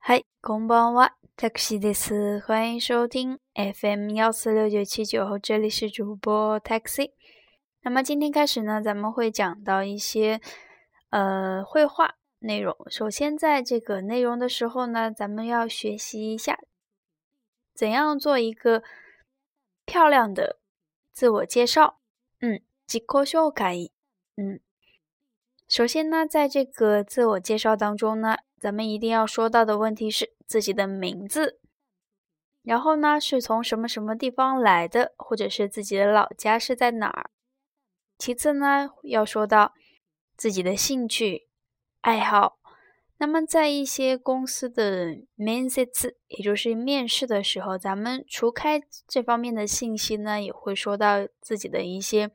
嗨，こんばんは、タクシーです。欢迎收听 FM 幺四六九七九，这里是主播 Taxi。那么今天开始呢，咱们会讲到一些呃绘画内容。首先，在这个内容的时候呢，咱们要学习一下怎样做一个漂亮的自我介绍。嗯，自我介绍。嗯， 首先呢，在这个自我介绍当中呢，咱们一定要说到的问题是自己的名字，然后呢是从什么什么地方来的，或者是自己的老家是在哪儿。其次呢，要说到自己的兴趣爱好。那么在一些公司的面试也就是面试的时候，咱们除开这方面的信息呢，也会说到自己的一些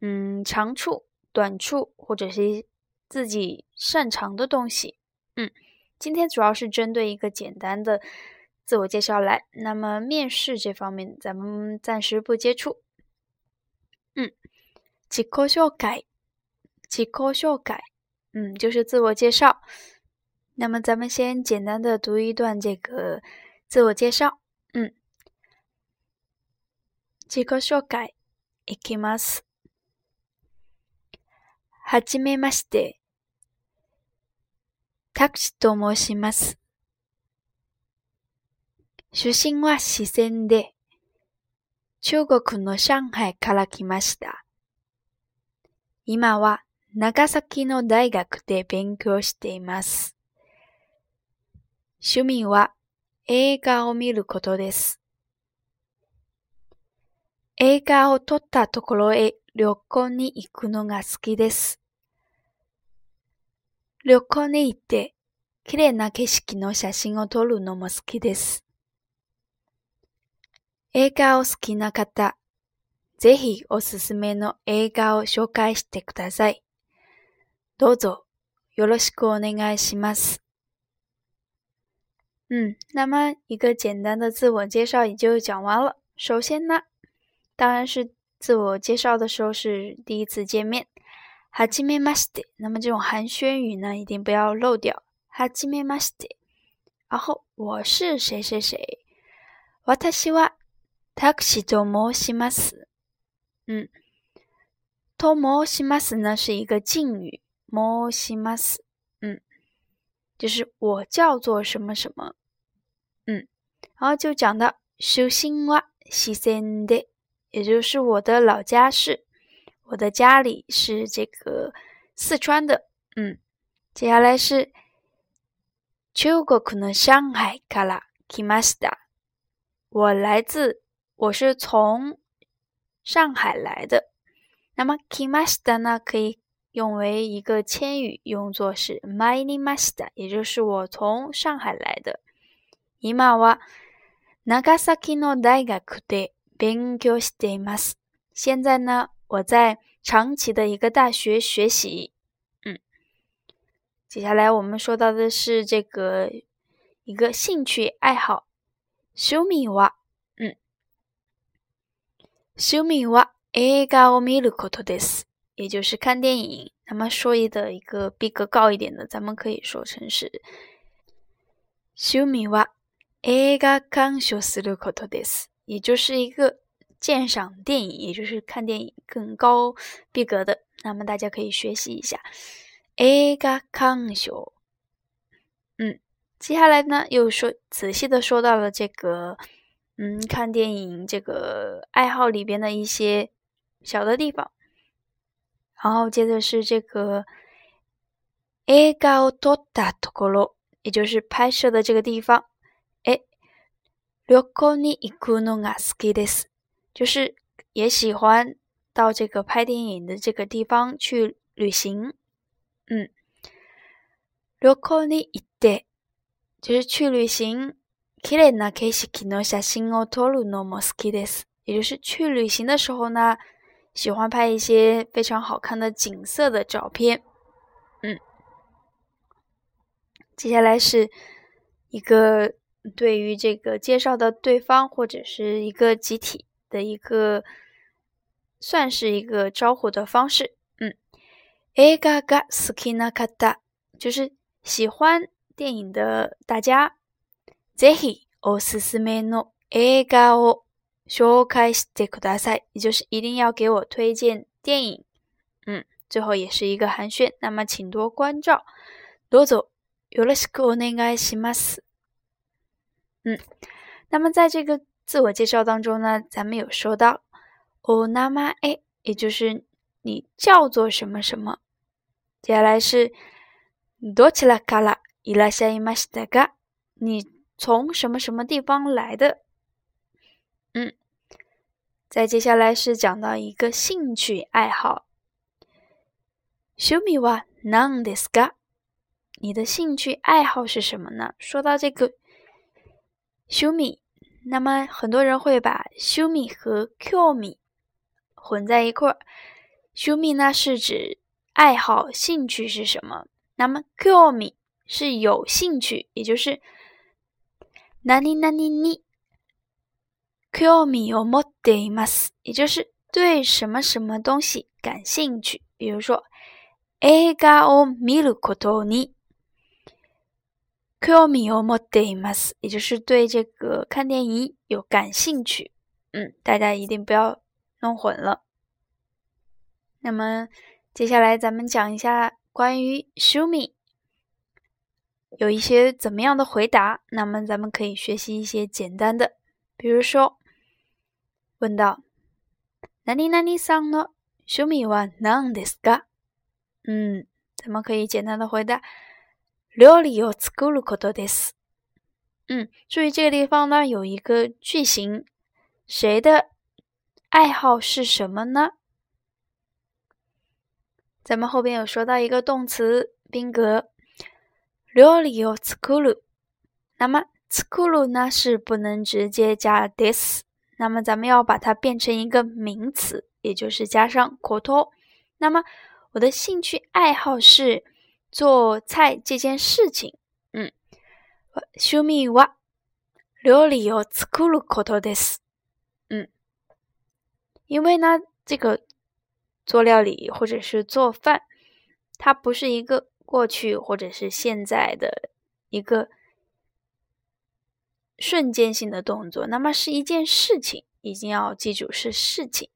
嗯长处。短处，或者是自己擅长的东西。嗯，今天主要是针对一个简单的自我介绍来。那么，面试这方面，咱们暂时不接触。嗯。自我介绍，自我介绍，嗯，就是自我介绍。那么咱们先简单的读一段这个自我介绍。嗯，自我介绍，いきます。 はじめまして。タクシと申します。出身は四川で、中国の上海から来ました。今は長崎の大学で勉強しています。趣味は映画を見ることです。映画を撮ったところへ旅行に行くのが好きです。旅行に行って、綺麗な景色の写真を撮るのも好きです。映画を好きな方、ぜひおすすめの映画を紹介してください。どうぞよろしくお願いします。嗯，那么一个简单的自我介绍也就讲完了。首先呢，当然是自我介绍的时候是第一次见面，はじめまして。那么这种寒暄语呢，一定不要漏掉。はじめまして。然后我是谁谁谁。私はタクシーと申します。嗯，と申します呢是一个敬语，申します，嗯，就是我叫做什么什么，嗯，然后就讲到出身は四川で， 也就是我的老家是，我的家里是这个四川的，嗯，接下来是中国の上海から来ました，我来自，我是从。上海来的，那么 kimashita 呢？可以用为一个谦语，用作是 my nimashita，也就是我从上海来的。今は長崎の大学で 勉強しています。现在呢，我在长崎的一个大学学习。嗯，接下来我们说到的是这个一个兴趣爱好。趣味は趣味は映画を見ることです，也就是看电影。那么说一的一个逼格高一点的，咱们可以说成是趣味は映画鑑賞することです， 也就是一个鉴赏电影，也就是看电影更高逼格的。那么大家可以学习一下映画鑑賞。嗯，接下来呢，又说仔细的说到了这个。嗯，看电影这个爱好里边的一些小的地方，然后接着是这个映画を撮ったところ，也就是拍摄的这个地方。 哎，旅行に行くのが好きです，就是也喜欢到这个拍电影的这个地方去旅行。嗯，旅行に行って就是去旅行。綺麗な景色の写真を撮るのも好きです。也就是去旅行的时候呢，喜欢拍一些非常好看的景色的照片。嗯，接下来是一个 对于这个介绍的对方或者是一个集体的一个，算是一个招呼的方式。嗯，映画が好きな方，就是喜欢 电影的大家，ぜひおすすめの映画を紹介してください。也就是一定要给我推荐电影。嗯，最后也是一个寒暄，那么请多关照。どうぞよろしくお願いします。 嗯，那么在这个自我介绍当中呢，咱们有说到お名前，也就是你叫做什么什么。接下来是どちらからいらっしゃいましたか？你从什么什么地方来的？嗯，再接下来是讲到一个兴趣爱好。趣味は何ですか？你的兴趣爱好是什么呢？说到这个。 修米，那么很多人会把修米和 Q 米混在一块儿。修米呢是指爱好、兴趣是什么？那么 Q 米是有兴趣，也就是哪里哪里你 Q 米を持っています，也就是对什么什么东西感兴趣。比如说，映画を見ることに。 興味を持っています，也就是对这个看电影有感兴趣。嗯，大家一定不要弄混了。那么接下来咱们讲一下关于 “shumi” 有一些怎么样的回答。那么咱们可以学习一些简单的，比如说问到“何々さんの趣味は何ですか？”嗯，咱们可以简单的回答。 料理を作ることです。嗯，注意这个地方呢，有一个句型，谁的爱好是什么呢？咱们后边有说到一个动词宾格，料理を作る。那么作る呢是不能直接加 this，那么咱们要把它变成一个名词，也就是加上こと。那么我的兴趣爱好是。 做菜这件事情，嗯，趣味は料理を作ることです。嗯，因为呢，这个做料理或者是做饭，它不是一个过去或者是现在的一个瞬间性的动作，那么是一件事情，一定要记住是事情。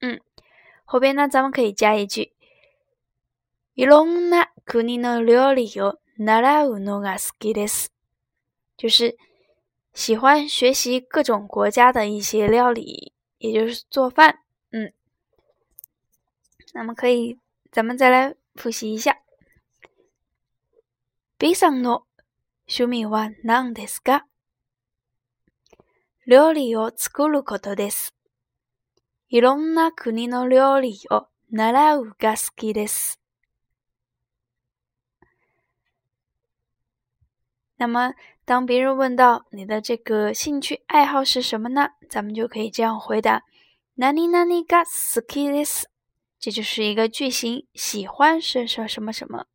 嗯，后边呢，咱们可以加一句。いろんな 国の料理を習うのが好きです。就是喜欢学习各种国家的一些料理，也就是做饭。嗯，那么可以，咱们再来复习一下。B さんの趣味は何ですか？料理を作ることです。いろんな国の料理を習うが好きです。那么，当别人问到你的这个兴趣爱好是什么呢？咱们就可以这样回答：哪里哪里が好きです。这就是一个句型，喜欢是说什么什么。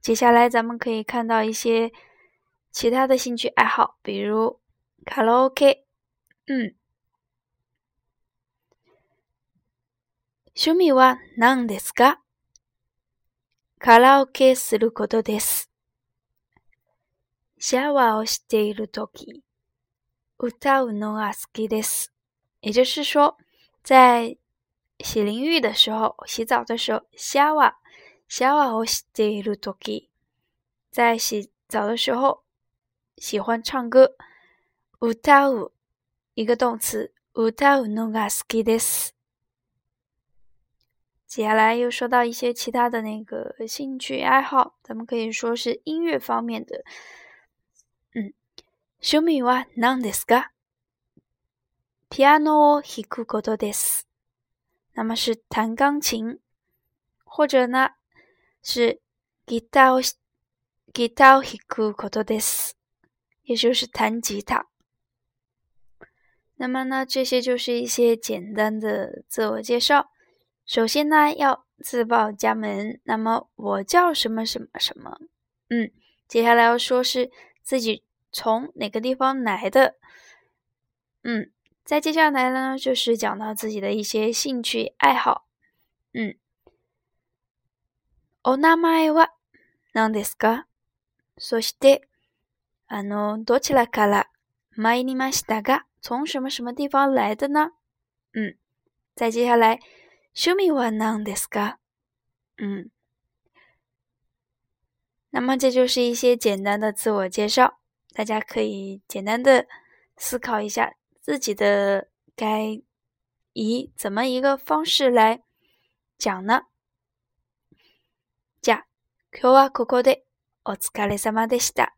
接下来，咱们可以看到一些其他的兴趣爱好，比如卡拉 OK。嗯，趣味は何ですか？カラオケすることです。 シャワーをしているとき、歌うのが好きです。也就是说，在洗淋浴的时候、洗澡的时候，シャワー、シャワーをしているとき，在洗澡的时候喜欢唱歌。歌う一个动词，歌うのが好きです。接下来又说到一些其他的那个兴趣爱好，咱们可以说是音乐方面的。 嗯，趣味は何ですか？ピアノを弾くことです。那么是弹钢琴，或者呢是ギターをギターを弾くことです，也就是弹吉他。那么呢，这些就是一些简单的自我介绍。首先呢，要自报家门。那么我叫什么什么什么？嗯，接下来要说是。 自己从哪个地方来的？嗯，再接下来呢，就是讲到自己的一些兴趣爱好。嗯，お名前は なんですかそして、あの、どちらから参りましたが、从什么什么地方来的呢？嗯，再接下来，趣味は何ですか？嗯， 那么这就是一些简单的自我介绍，大家可以简单的思考一下自己的该以怎么一个方式来讲呢？じゃ、今日はここでお疲れ様でした。